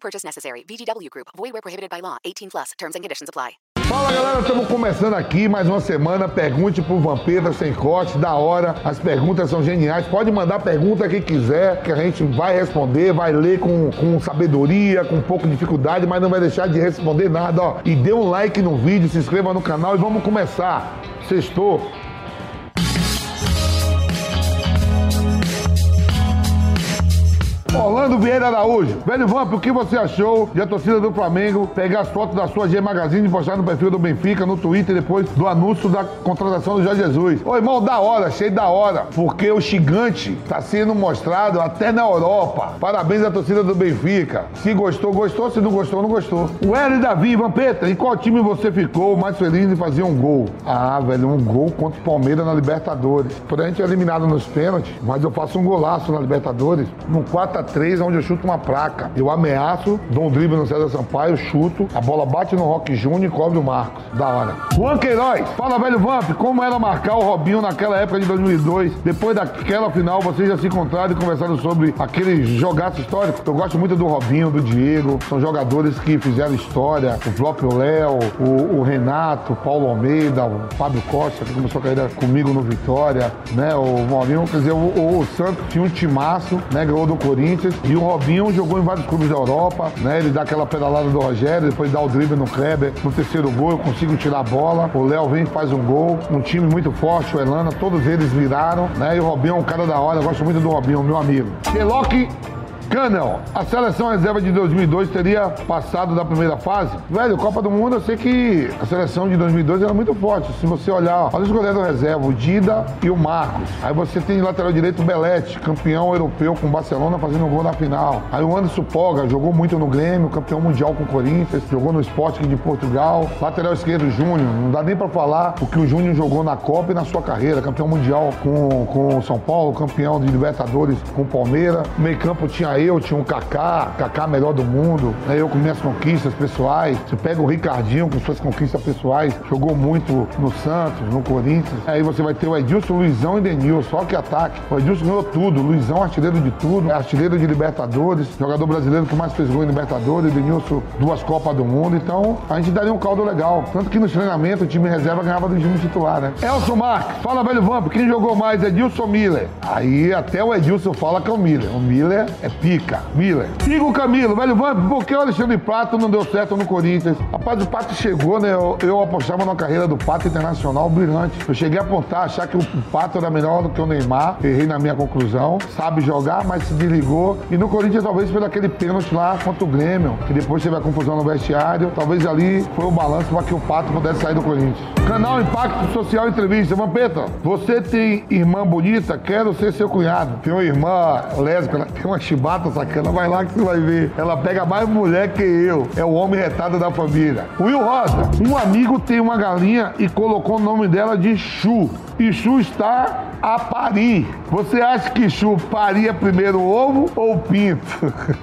Purchase necessary. VGW Group. Void where prohibited by law. 18 plus. Terms and conditions apply. Fala galera, estamos começando aqui mais uma semana. Pergunte pro Vampeta sem corte, da hora. As perguntas são geniais. Pode mandar pergunta que quiser, que a gente vai responder, vai ler com, com sabedoria, com um pouco de dificuldade, mas não vai deixar de responder nada. Ó. E dê um like no vídeo, se inscreva no canal e vamos começar. Sextou. Vieira Araújo. Velho Vamp, o que você achou de a torcida do Flamengo pegar as fotos da sua G Magazine e postar no perfil do Benfica, no Twitter, depois do anúncio da contratação do Jorge Jesus? Ô, irmão, da hora, cheio da hora, porque o gigante está sendo mostrado até na Europa. Parabéns à torcida do Benfica. Se gostou, gostou. Se não gostou, não gostou. O Hélio Davi, Vampeta, em qual time você ficou mais feliz de fazer um gol? Ah, velho, um gol contra o Palmeiras na Libertadores. Por a gente é eliminado nos pênaltis, mas eu faço um golaço na Libertadores, no 4 4x3, onde eu chuto uma placa. Eu ameaço, dou um drible no César Sampaio, chuto, a bola bate no Rock Júnior e cobre o Marcos. Da hora. Juan Queiroz, fala velho Vamp, como era marcar o Robinho naquela época de 2002? Depois daquela final, vocês já se encontraram e conversaram sobre aquele jogaço histórico? Eu gosto muito do Robinho, do Diego, são jogadores que fizeram história. O próprio Léo, o, o Renato, o Paulo Almeida, o Fábio Costa, que começou a carreira comigo no Vitória, né? O Maurinho, quer dizer, o, o, Santos tinha um timaço, né? Ganhou do Corinthians. E o Robinho jogou em vários clubes da Europa, né? Ele dá aquela pedalada do Rogério, depois dá o drible no Kleber. No terceiro gol eu consigo tirar a bola. O Léo vem e faz um gol. Um time muito forte, o Elana, todos eles viraram, né? E o Robinho é um cara da hora. Eu gosto muito do Robinho, meu amigo. Keloque Canel, a seleção reserva de 2002 teria passado da primeira fase? Velho, Copa do Mundo, eu sei que a seleção de 2002 era muito forte. Se você olhar, olha os goleiros reserva, o Dida e o Marcos. Aí você tem lateral direito o Belete, campeão europeu com o Barcelona, fazendo gol na final. Aí o Anderson Poga jogou muito no Grêmio, campeão mundial com o Corinthians, jogou no Sporting de Portugal. Lateral esquerdo, Júnior. Não dá nem pra falar o que o Júnior jogou na Copa e na sua carreira. Campeão mundial com, com o São Paulo, campeão de Libertadores com o Palmeiras. Meio campo tinha eu, tinha um Kaká, Kaká melhor do mundo, né? eu com minhas conquistas pessoais. Você pega o Ricardinho com suas conquistas pessoais, jogou muito no Santos, no Corinthians. Aí você vai ter o Edilson, Luizão e Denilson, só que ataque. O Edilson ganhou tudo, Luizão artilheiro de tudo, artilheiro de Libertadores, jogador brasileiro que mais fez gol em Libertadores, Denilson duas Copas do Mundo. Então a gente daria um caldo legal. Tanto que no treinamento o time reserva ganhava do time titular, né? Elson Marques, fala velho Vamp, quem jogou mais? Edilson ou Miller? Aí até o Edilson fala que é o Miller. O Miller é pica. Miller. Siga o Camilo, velho por que o Alexandre Pato não deu certo no Corinthians? Rapaz, o Pato chegou, né? Eu, eu apostava na carreira do Pato internacional brilhante. Eu cheguei a apontar, achar que o Pato era melhor do que o Neymar. Errei na minha conclusão. Sabe jogar, mas se desligou. E no Corinthians, talvez pelo aquele pênalti lá contra o Grêmio, que depois teve a confusão no vestiário. Talvez ali foi o balanço para que o Pato pudesse sair do Corinthians. Canal Impacto Social Entrevista. Vampeta, você tem irmã bonita? Quero ser seu cunhado. Tem uma irmã lésbica, tem uma chibata sacana. Vai lá que você vai ver. Ela pega mais mulher que eu. É o homem retado da família. Will Rosa, um amigo tem uma galinha e colocou o nome dela de Chu. E Chu está a parir. Você acha que Chu paria primeiro o ovo ou o pinto?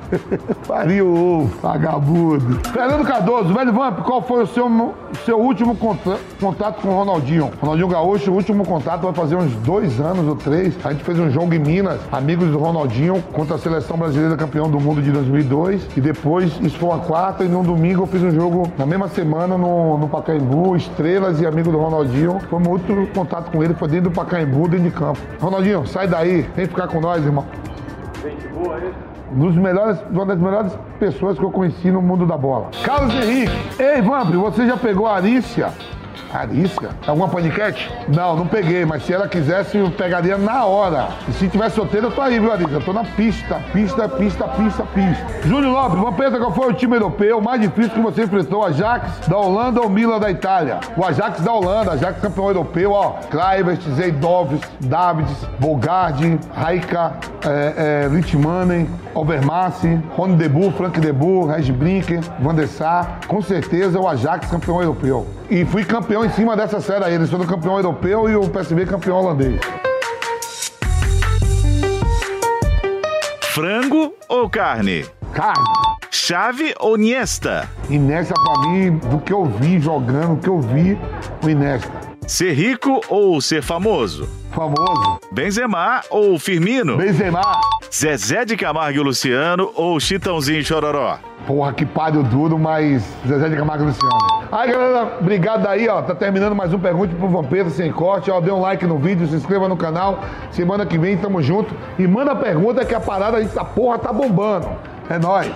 paria o ovo, vagabundo. Fernando Cardoso, velho Vamp, qual foi o seu, seu último contra, contato com o Ronaldinho? Ronaldinho Gaúcho, o último contato vai fazer uns dois anos ou três. A gente fez um jogo em Minas, amigos do Ronaldinho, contra a seleção brasileira campeão do mundo de 2002. E depois, isso foi uma quarta, e no domingo eu fiz um jogo na mesma semana no, no Pacaembu, Estrelas e amigo do Ronaldinho. Foi meu último contato com ele, foi dentro do Pacaembu, dentro de campo. Ronaldinho, sai daí, vem ficar com nós, irmão. Gente boa aí. Um dos melhores, uma das melhores pessoas que eu conheci no mundo da bola. Carlos Henrique. Ei, Vampre, você já pegou a Arícia? Arisca? Alguma paniquete? Não, não peguei, mas se ela quisesse, eu pegaria na hora. E se tivesse solteiro, eu tô aí, viu, Arisca? Eu tô na pista, pista, pista, pista, pista. Júlio Lopes, Vampeta, qual foi o time europeu mais difícil que você enfrentou? Ajax da Holanda ou Milan da Itália? O Ajax da Holanda, Ajax campeão europeu, ó. Kluivert, Zeidovs, Davids, Bogardi, Raika, é, é, Litmanen, Overmars, Rony Debu, Frank Debu, Reg Brinker, Van der Sar. Com certeza o Ajax campeão europeu. E fui campeão em cima dessa série aí. Eles foram campeão europeu e o PSV campeão holandês. Frango ou carne? Carne. Chave ou Niesta? Inesta pra mim, do que eu vi jogando, do que eu vi, o Inesta. Ser rico ou ser famoso? Famoso. Benzema ou Firmino? Benzema. Zezé de Camargo e Luciano ou Chitãozinho e Chororó? Porra, que páreo duro, mas Zezé de Camargo e Luciano. Aí, galera, obrigado aí, ó. Tá terminando mais um Pergunte pro Vampiro Sem Corte. Ó, dê um like no vídeo, se inscreva no canal. Semana que vem tamo junto. E manda pergunta que a parada, a porra tá bombando. É nóis.